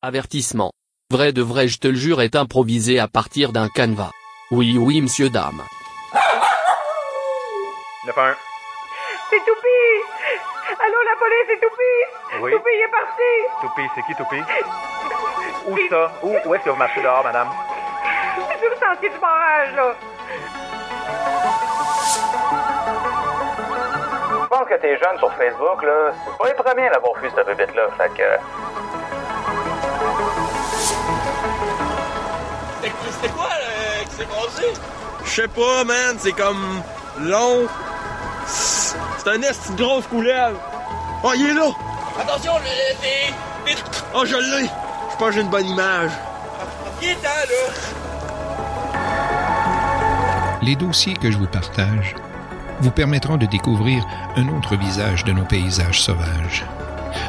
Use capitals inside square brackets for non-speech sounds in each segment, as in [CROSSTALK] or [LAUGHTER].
Avertissement. Vrai de vrai je te le jure est improvisé à partir d'un canevas. Oui oui monsieur dame. 9-1. C'est Toupi Allô, la police, c'est Toupi Oui. Toupi, il est parti Toupie, c'est qui Toupie? [LAUGHS] Où ça? Où, où est-ce que vous marchez dehors, madame? C'est sur le sentier du barrage, là Je pense que tes jeunes sur Facebook, là, c'est pas les premiers à l'avoir vu, cette bébête-là. Fait que. C'était quoi euh, qui s'est passé? Je sais pas, man, c'est comme long. C'est un esti de grosse couleuvre. Oh, il est là! Attention, le, le, t'es... t'es... Oh, je l'ai! Je pense que j'ai une bonne image. Il est temps, là! Les dossiers que je vous partage vous permettront de découvrir un autre visage de nos paysages sauvages.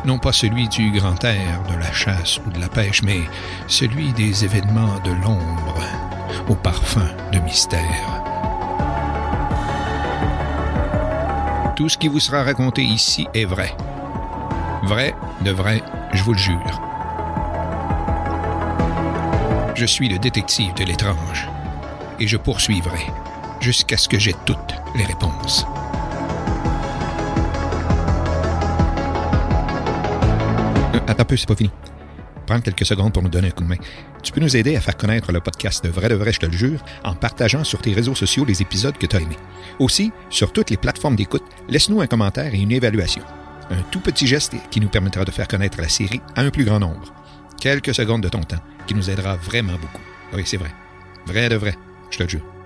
Non pas celui du grand air, de la chasse ou de la pêche, mais celui des événements de l'ombre, au parfum de mystère. Tout ce qui vous sera raconté ici est vrai. Vrai, de vrai, je vous le jure. Je suis le détective de l'étrange et je poursuivrai jusqu'à ce que j'ai toutes les réponses. Euh, attends un peu, c'est pas fini. Prends quelques secondes pour nous donner un coup de main. Tu peux nous aider à faire connaître le podcast de Vrai de Vrai, je te le jure, en partageant sur tes réseaux sociaux les épisodes que tu as aimés. Aussi, sur toutes les plateformes d'écoute, laisse-nous un commentaire et une évaluation. Un tout petit geste qui nous permettra de faire connaître la série à un plus grand nombre. Quelques secondes de ton temps qui nous aidera vraiment beaucoup. Oui, c'est vrai. Vrai de vrai, je te le jure.